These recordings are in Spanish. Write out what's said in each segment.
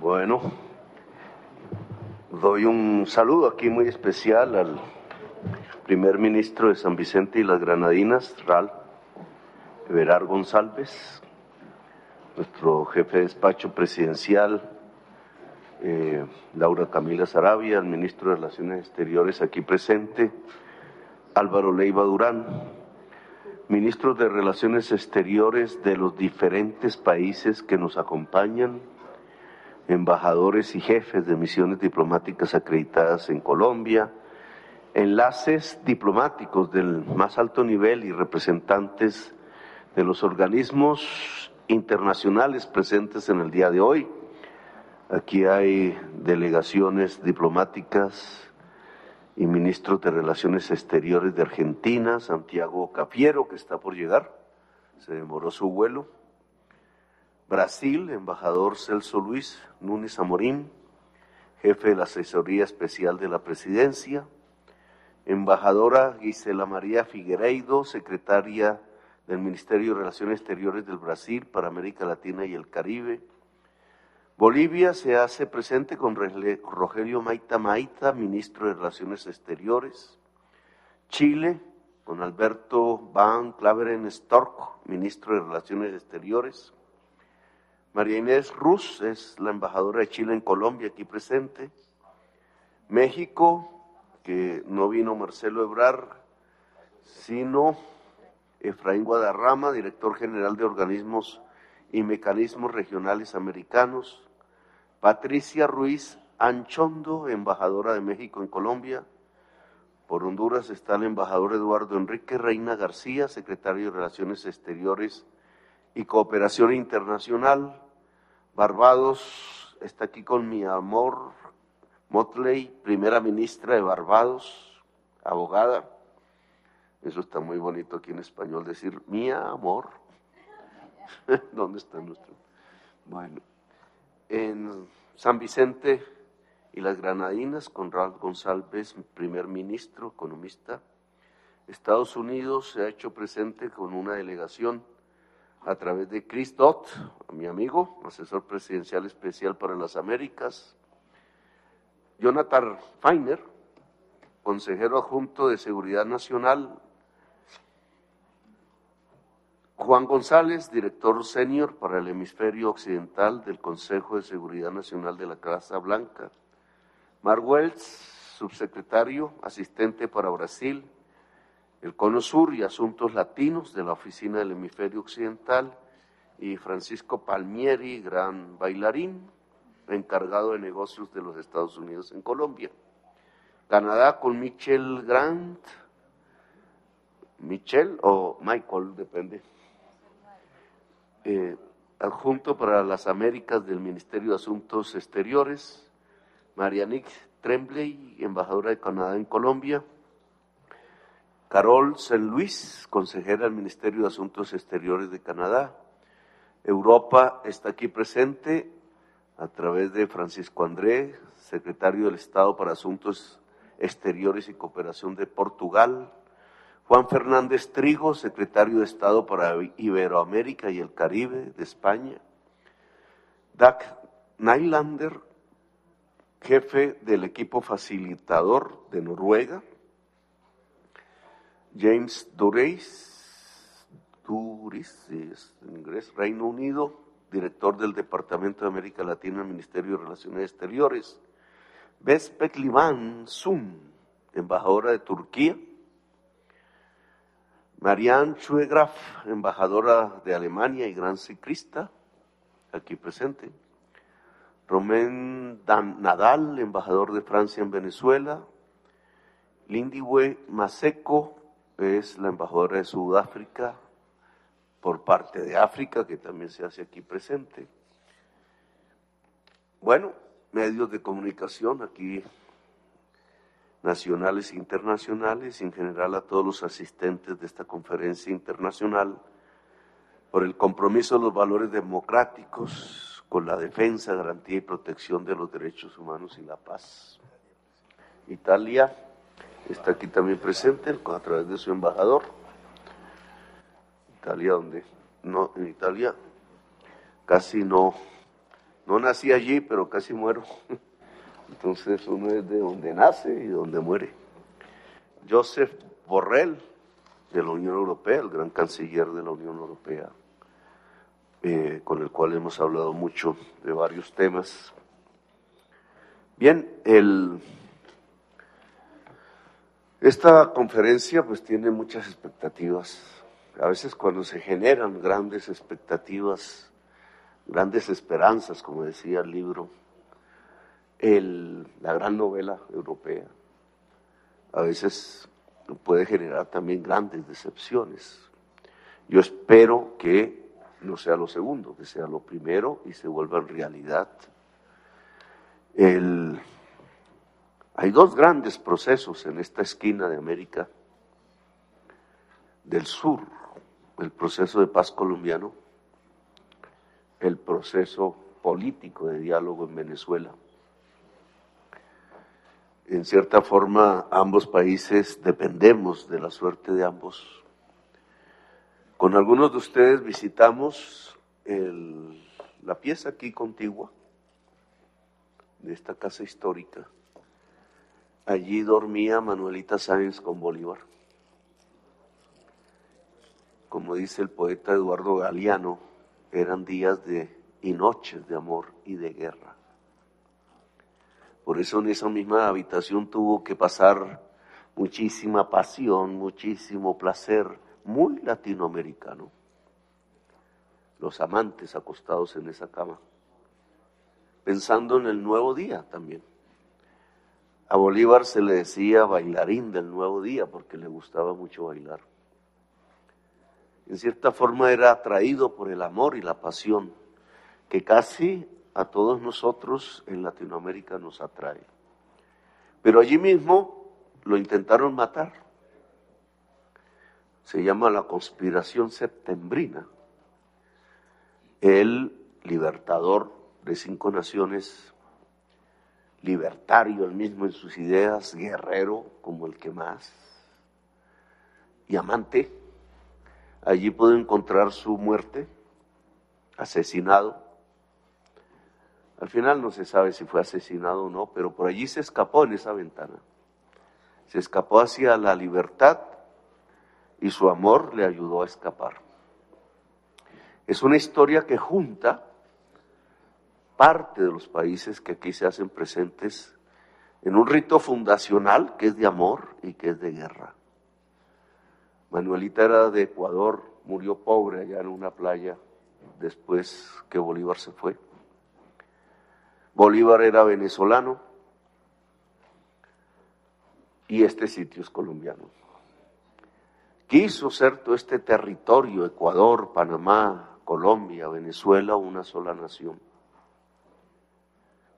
Bueno, doy un saludo aquí muy especial al primer ministro de San Vicente y las Granadinas, Ral Everard González, nuestro jefe de despacho presidencial, eh, Laura Camila Sarabia, el ministro de Relaciones Exteriores aquí presente, Álvaro Leiva Durán, ministros de Relaciones Exteriores de los diferentes países que nos acompañan, embajadores y jefes de misiones diplomáticas acreditadas en Colombia, enlaces diplomáticos del más alto nivel y representantes de los organismos internacionales presentes en el día de hoy. Aquí hay delegaciones diplomáticas y ministros de Relaciones Exteriores de Argentina, Santiago Cafiero, que está por llegar, se demoró su vuelo. Brasil, embajador Celso Luis Núñez Amorín, jefe de la Asesoría Especial de la Presidencia. Embajadora Gisela María Figueiredo, secretaria del Ministerio de Relaciones Exteriores del Brasil para América Latina y el Caribe. Bolivia se hace presente con Rogelio Maita Maita, ministro de Relaciones Exteriores. Chile, con Alberto Van Claveren Stork, ministro de Relaciones Exteriores. María Inés Ruz es la embajadora de Chile en Colombia, aquí presente. México, que no vino Marcelo Ebrar, sino Efraín Guadarrama, director general de organismos y mecanismos regionales americanos. Patricia Ruiz Anchondo, embajadora de México en Colombia. Por Honduras está el embajador Eduardo Enrique Reina García, secretario de Relaciones Exteriores y Cooperación Internacional. Barbados está aquí con mi amor Motley, primera ministra de Barbados, abogada. Eso está muy bonito aquí en español, decir mi amor. ¿Dónde está nuestro? Bueno, en San Vicente y las Granadinas, con Ralph González, primer ministro, economista. Estados Unidos se ha hecho presente con una delegación a través de Chris Dodd, mi amigo, asesor presidencial especial para las Américas, Jonathan Feiner, consejero adjunto de Seguridad Nacional, Juan González, director senior para el hemisferio occidental del Consejo de Seguridad Nacional de la Casa Blanca, Mark Wells, subsecretario, asistente para Brasil, el Cono Sur y Asuntos Latinos de la Oficina del Hemisferio Occidental, y Francisco Palmieri, gran bailarín, encargado de negocios de los Estados Unidos en Colombia. Canadá con Michel Grant, Michel o Michael, depende. Eh, adjunto para las Américas del Ministerio de Asuntos Exteriores, Marianique Tremblay, embajadora de Canadá en Colombia, Carol Saint Luis, consejera del Ministerio de Asuntos Exteriores de Canadá. Europa está aquí presente a través de Francisco André, secretario del Estado para Asuntos Exteriores y Cooperación de Portugal. Juan Fernández Trigo, secretario de Estado para Iberoamérica y el Caribe de España. Doug Nylander, jefe del equipo facilitador de Noruega. James Dureis, Duris, en inglés, Reino Unido, director del Departamento de América Latina del Ministerio de Relaciones Exteriores. Bespek Livan Sun, embajadora de Turquía. Marianne Schuegraf, embajadora de Alemania y gran ciclista, aquí presente. Romain Nadal, embajador de Francia en Venezuela. Lindiwe Maseko, es la embajadora de Sudáfrica por parte de África, que también se hace aquí presente. Bueno, medios de comunicación aquí, nacionales e internacionales, y en general a todos los asistentes de esta conferencia internacional, por el compromiso de los valores democráticos con la defensa, garantía y protección de los derechos humanos y la paz. Italia está aquí también presente a través de su embajador. Italia, donde no, en Italia casi no, No nací allí, pero casi muero. Entonces uno es de donde nace y donde muere. Joseph Borrell, de la Unión Europea, el gran canciller de la Unión Europea, eh, con el cual hemos hablado mucho de varios temas. Bien, el, esta conferencia pues tiene muchas expectativas. A veces cuando se generan grandes expectativas, grandes esperanzas, como decía el libro, el, la gran novela europea, a veces puede generar también grandes decepciones. Yo espero que no sea lo segundo, que sea lo primero y se vuelva en realidad. El, hay dos grandes procesos en esta esquina de América del Sur, el proceso de paz colombiano, el proceso político de diálogo en Venezuela. En cierta forma, ambos países dependemos de la suerte de ambos. Con algunos de ustedes visitamos la pieza aquí contigua de esta casa histórica. Allí dormía Manuelita Sáenz con Bolívar. Como dice el poeta Eduardo Galeano, eran días de y noches de amor y de guerra. Por eso en esa misma habitación tuvo que pasar muchísima pasión, muchísimo placer, muy latinoamericano. Los amantes acostados en esa cama, pensando en el nuevo día también. A Bolívar se le decía bailarín del nuevo día porque le gustaba mucho bailar. En cierta forma era atraído por el amor y la pasión que casi a todos nosotros en Latinoamérica nos atrae. Pero allí mismo lo intentaron matar. Se llama la conspiración septembrina. El libertador de cinco naciones, libertario el mismo en sus ideas, guerrero como el que más, y amante, allí pudo encontrar su muerte, asesinado al final no se sabe si fue asesinado o no, pero por allí se escapó en esa ventana. Se escapó hacia la libertad y su amor le ayudó a escapar. Es una historia que junta parte de los países que aquí se hacen presentes en un rito fundacional que es de amor y que es de guerra. Manuelita era de Ecuador, murió pobre allá en una playa después que Bolívar se fue. Bolívar era venezolano y este sitio es colombiano. Quiso ser todo este territorio, Ecuador, Panamá, Colombia, Venezuela, una sola nación.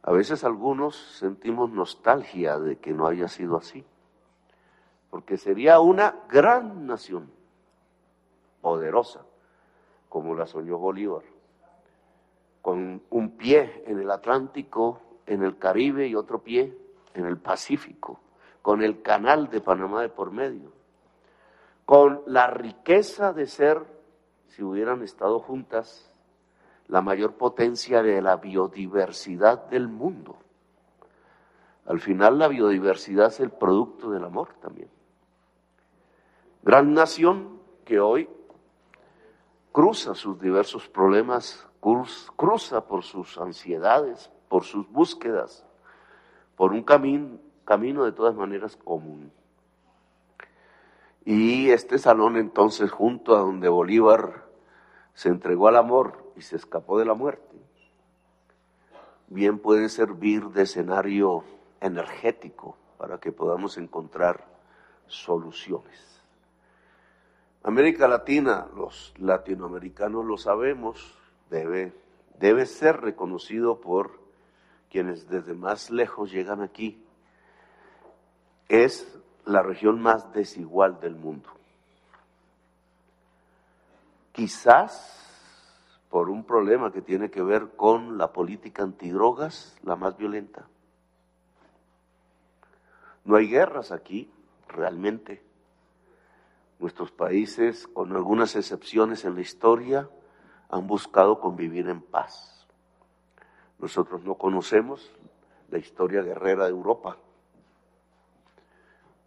A veces algunos sentimos nostalgia de que no haya sido así, porque sería una gran nación, poderosa, como la soñó Bolívar con un pie en el Atlántico, en el Caribe y otro pie en el Pacífico, con el canal de Panamá de por medio, con la riqueza de ser, si hubieran estado juntas, la mayor potencia de la biodiversidad del mundo. Al final la biodiversidad es el producto del amor también. Gran nación que hoy cruza sus diversos problemas cruza por sus ansiedades, por sus búsquedas, por un camino, camino de todas maneras común. Y este salón entonces, junto a donde Bolívar se entregó al amor y se escapó de la muerte, bien puede servir de escenario energético para que podamos encontrar soluciones. América Latina, los latinoamericanos lo sabemos, debe, debe ser reconocido por quienes desde más lejos llegan aquí. Es la región más desigual del mundo. Quizás por un problema que tiene que ver con la política antidrogas, la más violenta. No hay guerras aquí, realmente. Nuestros países, con algunas excepciones en la historia, han buscado convivir en paz. Nosotros no conocemos la historia guerrera de Europa.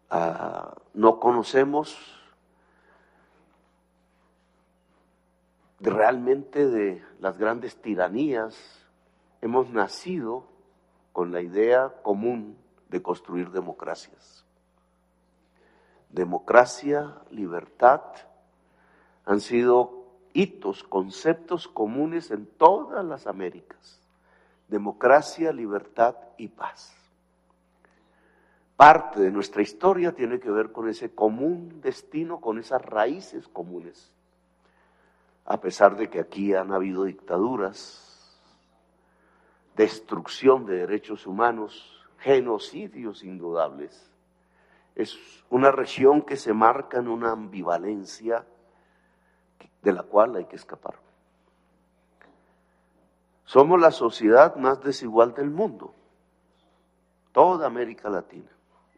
Ah, no conocemos realmente de las grandes tiranías. Hemos nacido con la idea común de construir democracias. Democracia, libertad, han sido hitos, conceptos comunes en todas las Américas. Democracia, libertad y paz. Parte de nuestra historia tiene que ver con ese común destino, con esas raíces comunes. A pesar de que aquí han habido dictaduras, destrucción de derechos humanos, genocidios indudables. Es una región que se marca en una ambivalencia de la cual hay que escapar. Somos la sociedad más desigual del mundo, toda América Latina,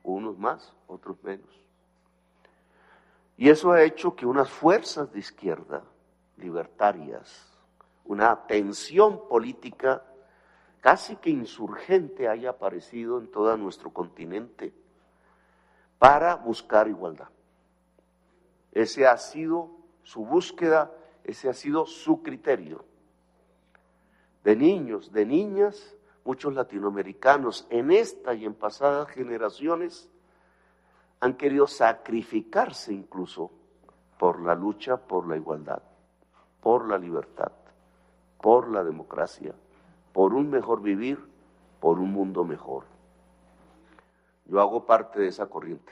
unos más, otros menos. Y eso ha hecho que unas fuerzas de izquierda libertarias, una tensión política casi que insurgente haya aparecido en todo nuestro continente para buscar igualdad. Ese ha sido su búsqueda, ese ha sido su criterio. De niños, de niñas, muchos latinoamericanos en esta y en pasadas generaciones han querido sacrificarse incluso por la lucha por la igualdad, por la libertad, por la democracia por un mejor vivir, por un mundo mejor. Yo hago parte de esa corriente.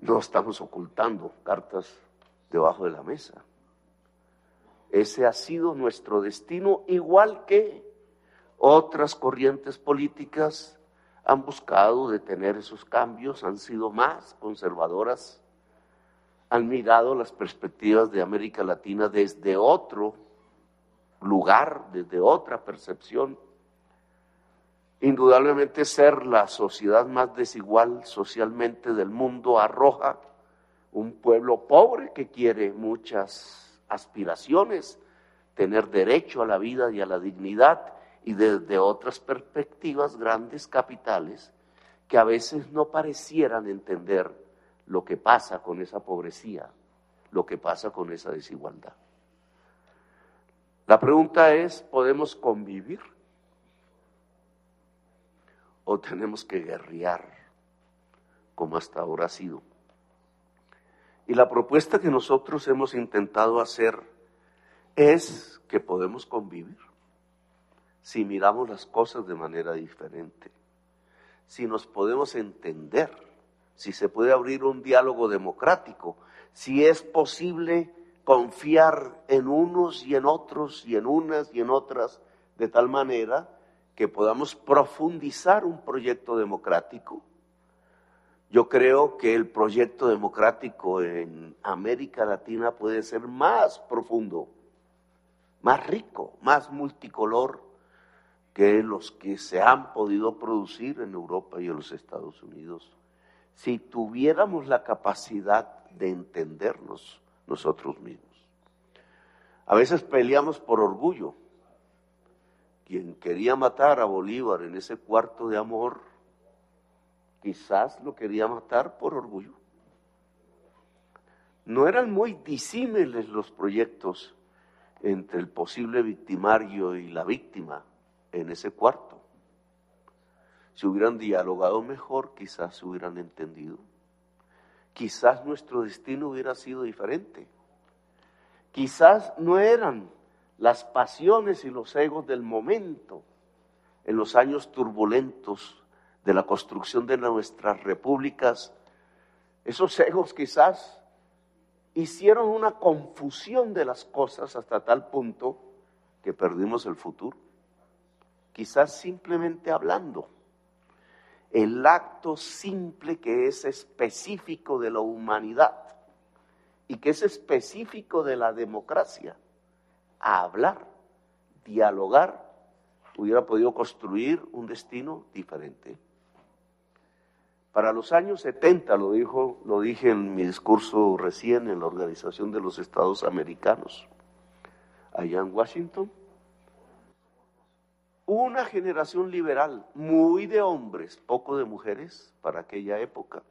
No estamos ocultando cartas debajo de la mesa. Ese ha sido nuestro destino, igual que otras corrientes políticas han buscado detener esos cambios, han sido más conservadoras, han mirado las perspectivas de América Latina desde otro lugar, desde otra percepción. Indudablemente ser la sociedad más desigual socialmente del mundo arroja un pueblo pobre que quiere muchas aspiraciones, tener derecho a la vida y a la dignidad y desde otras perspectivas grandes capitales que a veces no parecieran entender lo que pasa con esa pobrecía, lo que pasa con esa desigualdad. La pregunta es, ¿podemos convivir? ¿O tenemos que guerrear como hasta ahora ha sido? Y la propuesta que nosotros hemos intentado hacer es que podemos convivir si miramos las cosas de manera diferente, si nos podemos entender, si se puede abrir un diálogo democrático, si es posible confiar en unos y en otros y en unas y en otras de tal manera que podamos profundizar un proyecto democrático. Yo creo que el proyecto democrático en América Latina puede ser más profundo, más rico, más multicolor que los que se han podido producir en Europa y en los Estados Unidos. Si tuviéramos la capacidad de entendernos nosotros mismos. A veces peleamos por orgullo. Quien quería matar a Bolívar en ese cuarto de amor, quizás lo quería matar por orgullo. No eran muy disímiles los proyectos entre el posible victimario y la víctima en ese cuarto. Si hubieran dialogado mejor, quizás se hubieran entendido quizás nuestro destino hubiera sido diferente. Quizás no eran las pasiones y los egos del momento en los años turbulentos de la construcción de nuestras repúblicas. Esos egos quizás hicieron una confusión de las cosas hasta tal punto que perdimos el futuro. Quizás simplemente hablando el acto simple que es específico de la humanidad y que es específico de la democracia, hablar, dialogar, hubiera podido construir un destino diferente. Para los años 70, lo, dijo, lo dije en mi discurso recién en la Organización de los Estados Americanos, allá en Washington, una generación liberal, muy de hombres, poco de mujeres para aquella época,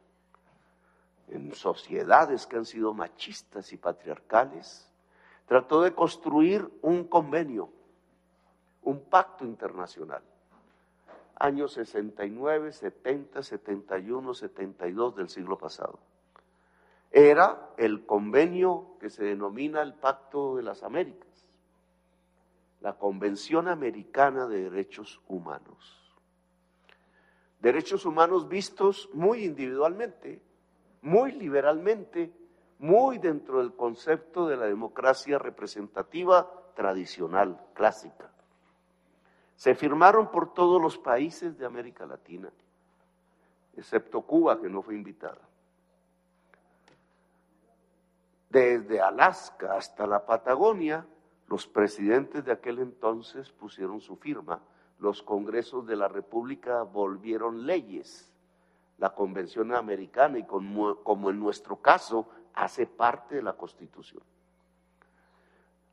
en sociedades que han sido machistas y patriarcales, trató de construir un convenio, un pacto internacional. Años 69, 70, 71, 72 del siglo pasado. Era el convenio que se denomina el Pacto de las Américas la Convención Americana de Derechos Humanos. Derechos humanos vistos muy individualmente, muy liberalmente, muy dentro del concepto de la democracia representativa tradicional, clásica. Se firmaron por todos los países de América Latina, excepto Cuba, que no fue invitada. Desde Alaska hasta la Patagonia, los presidentes de aquel entonces pusieron su firma, los congresos de la República volvieron leyes, la Convención Americana y como, como en nuestro caso hace parte de la Constitución.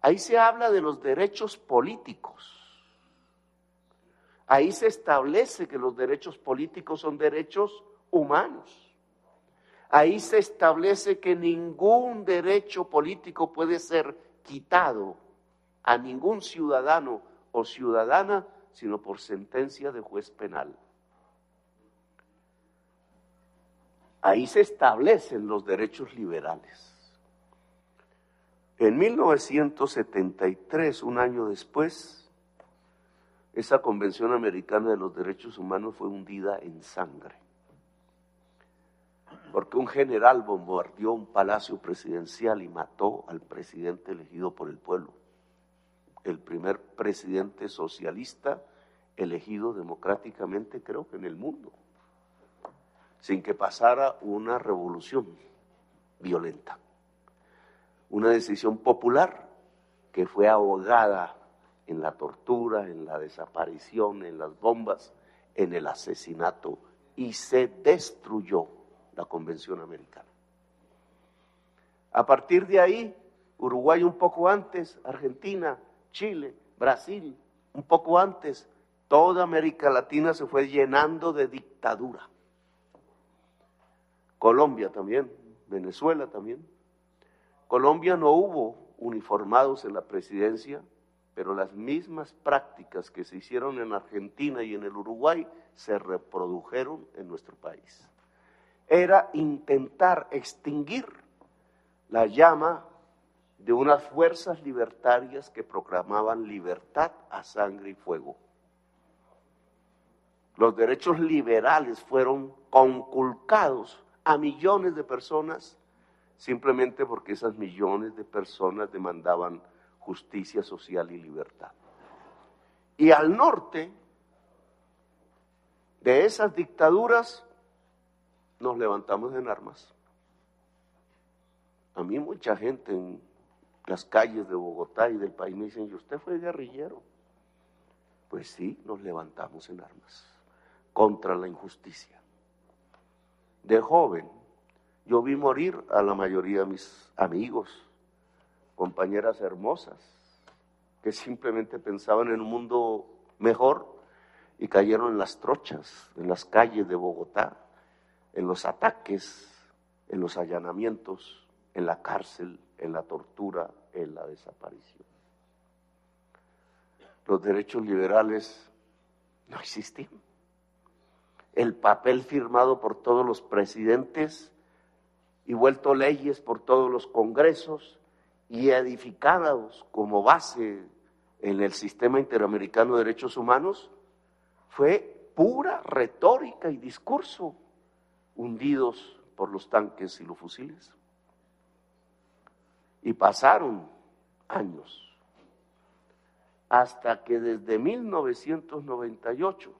Ahí se habla de los derechos políticos. Ahí se establece que los derechos políticos son derechos humanos. Ahí se establece que ningún derecho político puede ser quitado a ningún ciudadano o ciudadana, sino por sentencia de juez penal. Ahí se establecen los derechos liberales. En 1973, un año después, esa Convención Americana de los Derechos Humanos fue hundida en sangre, porque un general bombardeó un palacio presidencial y mató al presidente elegido por el pueblo el primer presidente socialista elegido democráticamente, creo que en el mundo, sin que pasara una revolución violenta. Una decisión popular que fue ahogada en la tortura, en la desaparición, en las bombas, en el asesinato y se destruyó la Convención Americana. A partir de ahí, Uruguay un poco antes, Argentina, Chile, Brasil, un poco antes, toda América Latina se fue llenando de dictadura. Colombia también, Venezuela también. Colombia no hubo uniformados en la presidencia, pero las mismas prácticas que se hicieron en Argentina y en el Uruguay se reprodujeron en nuestro país. Era intentar extinguir la llama de unas fuerzas libertarias que proclamaban libertad a sangre y fuego. Los derechos liberales fueron conculcados a millones de personas simplemente porque esas millones de personas demandaban justicia social y libertad. Y al norte de esas dictaduras nos levantamos en armas. A mí mucha gente en las calles de Bogotá y del país me dicen, ¿y usted fue guerrillero? Pues sí, nos levantamos en armas contra la injusticia. De joven, yo vi morir a la mayoría de mis amigos, compañeras hermosas, que simplemente pensaban en un mundo mejor y cayeron en las trochas, en las calles de Bogotá, en los ataques, en los allanamientos, en la cárcel, en la tortura, en la desaparición. Los derechos liberales no existían. El papel firmado por todos los presidentes y vuelto leyes por todos los congresos y edificados como base en el sistema interamericano de derechos humanos, fue pura retórica y discurso hundidos por los tanques y los fusiles. Y pasaron años, hasta que desde 1998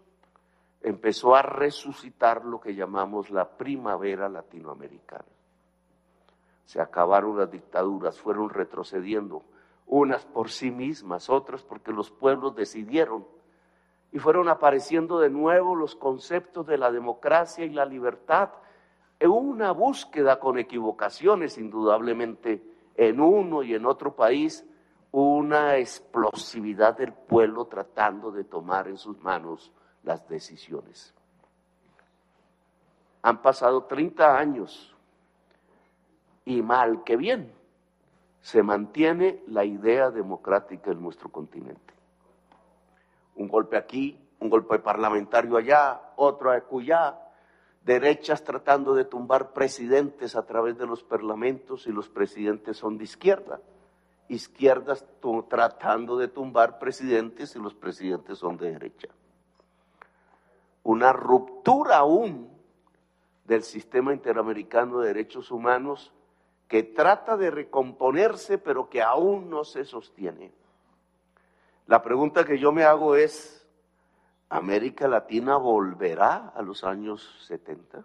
empezó a resucitar lo que llamamos la primavera latinoamericana. Se acabaron las dictaduras, fueron retrocediendo, unas por sí mismas, otras porque los pueblos decidieron, y fueron apareciendo de nuevo los conceptos de la democracia y la libertad en una búsqueda con equivocaciones indudablemente en uno y en otro país una explosividad del pueblo tratando de tomar en sus manos las decisiones. Han pasado 30 años y mal que bien se mantiene la idea democrática en nuestro continente. Un golpe aquí, un golpe parlamentario allá, otro acullá, derechas tratando de tumbar presidentes a través de los parlamentos y los presidentes son de izquierda, izquierdas tratando de tumbar presidentes y los presidentes son de derecha. Una ruptura aún del sistema interamericano de derechos humanos que trata de recomponerse pero que aún no se sostiene. La pregunta que yo me hago es, ¿América Latina volverá a los años 70?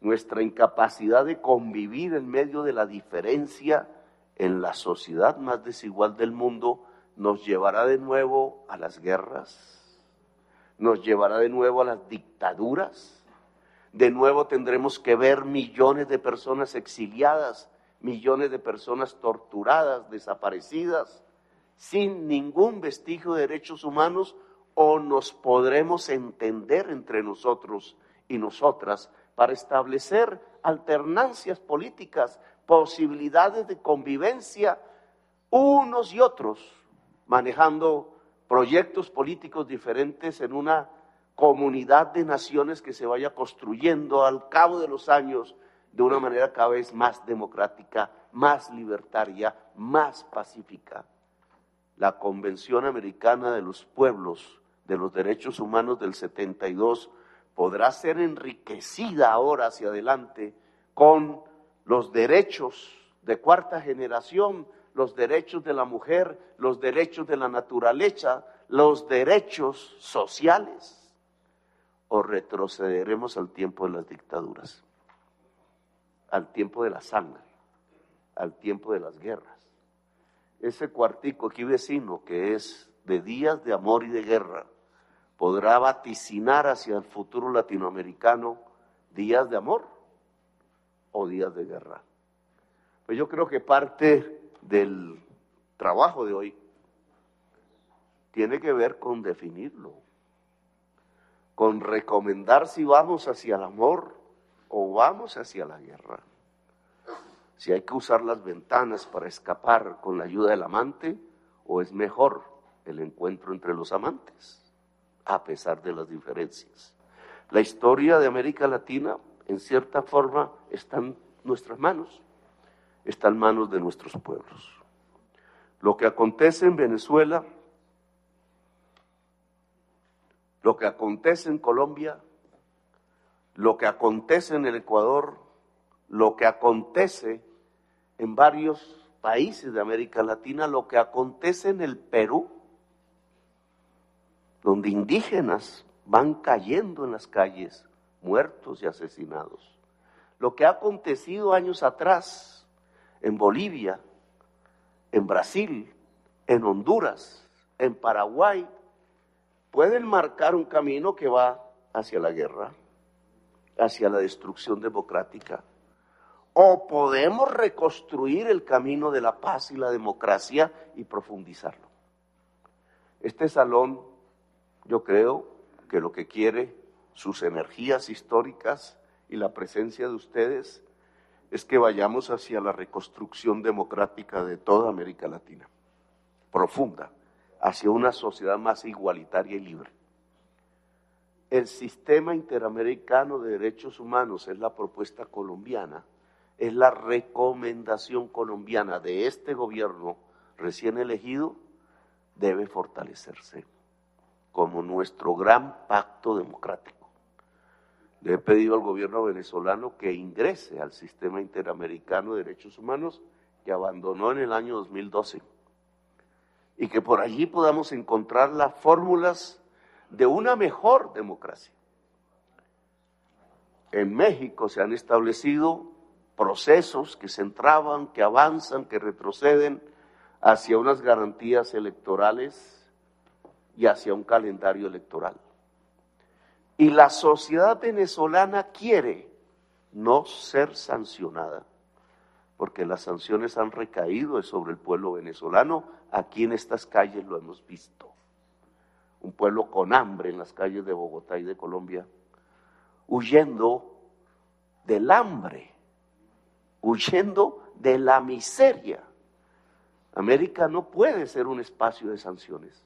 Nuestra incapacidad de convivir en medio de la diferencia en la sociedad más desigual del mundo nos llevará de nuevo a las guerras, nos llevará de nuevo a las dictaduras, de nuevo tendremos que ver millones de personas exiliadas, millones de personas torturadas, desaparecidas, sin ningún vestigio de derechos humanos, o nos podremos entender entre nosotros y nosotras para establecer alternancias políticas, posibilidades de convivencia unos y otros, manejando proyectos políticos diferentes en una comunidad de naciones que se vaya construyendo al cabo de los años de una manera cada vez más democrática, más libertaria, más pacífica. La Convención Americana de los Pueblos de los Derechos Humanos del 72 podrá ser enriquecida ahora hacia adelante con los derechos de cuarta generación, los derechos de la mujer, los derechos de la naturaleza, los derechos sociales o retrocederemos al tiempo de las dictaduras, al tiempo de la sangre, al tiempo de las guerras. Ese cuartico aquí vecino que es de días de amor y de guerra, podrá vaticinar hacia el futuro latinoamericano días de amor o días de guerra. Pues yo creo que parte del trabajo de hoy tiene que ver con definirlo con recomendar si vamos hacia el amor o vamos hacia la guerra. Si hay que usar las ventanas para escapar con la ayuda del amante o es mejor el encuentro entre los amantes, a pesar de las diferencias. La historia de América Latina, en cierta forma, está en nuestras manos, está en manos de nuestros pueblos. Lo que acontece en Venezuela lo que acontece en Colombia, lo que acontece en el Ecuador, lo que acontece en varios países de América Latina, lo que acontece en el Perú, donde indígenas van cayendo en las calles, muertos y asesinados. Lo que ha acontecido años atrás en Bolivia, en Brasil, en Honduras, en Paraguay, pueden marcar un camino que va hacia la guerra, hacia la destrucción democrática. O podemos reconstruir el camino de la paz y la democracia y profundizarlo. Este salón, yo creo que lo que quiere, sus energías históricas y la presencia de ustedes, es que vayamos hacia la reconstrucción democrática de toda América Latina, profunda hacia una sociedad más igualitaria y libre. El sistema interamericano de derechos humanos es la propuesta colombiana, es la recomendación colombiana de este gobierno recién elegido, debe fortalecerse como nuestro gran pacto democrático. Le he pedido al gobierno venezolano que ingrese al sistema interamericano de derechos humanos que abandonó en el año 2012 y que por allí podamos encontrar las fórmulas de una mejor democracia. En México se han establecido procesos que se entraban, que avanzan, que retroceden hacia unas garantías electorales y hacia un calendario electoral. Y la sociedad venezolana quiere no ser sancionada. porque las sanciones han recaído sobre el pueblo venezolano. Aquí en estas calles lo hemos visto. Un pueblo con hambre en las calles de Bogotá y de Colombia, huyendo del hambre, huyendo de la miseria. América no puede ser un espacio de sanciones.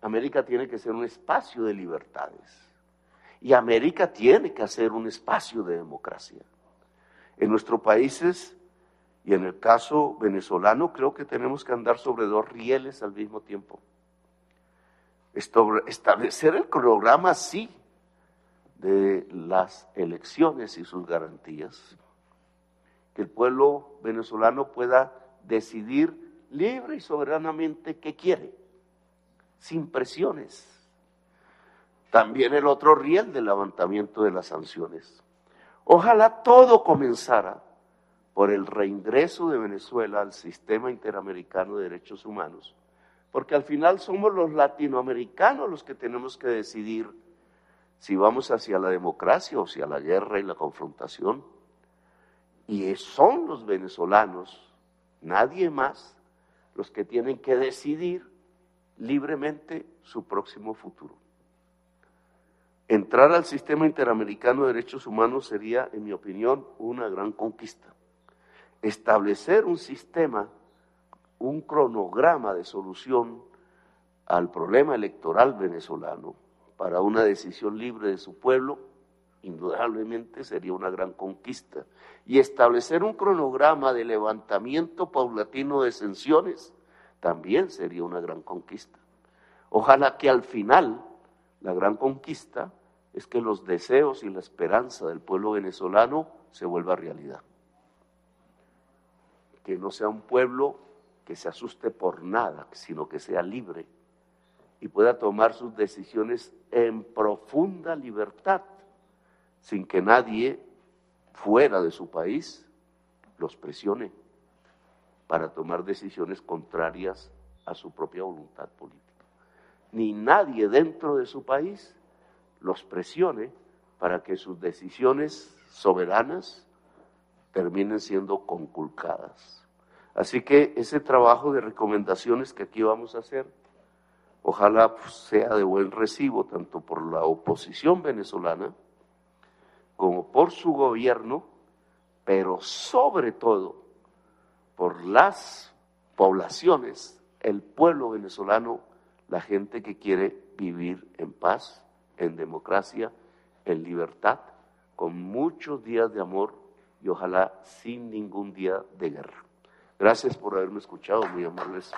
América tiene que ser un espacio de libertades. Y América tiene que ser un espacio de democracia. En nuestros países y en el caso venezolano creo que tenemos que andar sobre dos rieles al mismo tiempo. Establecer el programa, sí, de las elecciones y sus garantías. Que el pueblo venezolano pueda decidir libre y soberanamente qué quiere, sin presiones. También el otro riel del levantamiento de las sanciones. Ojalá todo comenzara por el reingreso de Venezuela al sistema interamericano de derechos humanos, porque al final somos los latinoamericanos los que tenemos que decidir si vamos hacia la democracia o hacia la guerra y la confrontación. Y son los venezolanos, nadie más, los que tienen que decidir libremente su próximo futuro. Entrar al sistema interamericano de derechos humanos sería, en mi opinión, una gran conquista. Establecer un sistema, un cronograma de solución al problema electoral venezolano para una decisión libre de su pueblo, indudablemente sería una gran conquista. Y establecer un cronograma de levantamiento paulatino de sanciones también sería una gran conquista. Ojalá que al final la gran conquista es que los deseos y la esperanza del pueblo venezolano se vuelva realidad. Que no sea un pueblo que se asuste por nada, sino que sea libre y pueda tomar sus decisiones en profunda libertad, sin que nadie fuera de su país los presione para tomar decisiones contrarias a su propia voluntad política. Ni nadie dentro de su país los presione para que sus decisiones soberanas terminen siendo conculcadas. Así que ese trabajo de recomendaciones que aquí vamos a hacer, Ojalá sea de buen recibo tanto por la oposición venezolana como por su gobierno, pero sobre todo por las poblaciones, el pueblo venezolano, la gente que quiere vivir en paz, en democracia, en libertad, con muchos días de amor y ojalá sin ningún día de guerra. Gracias por haberme escuchado, muy amables.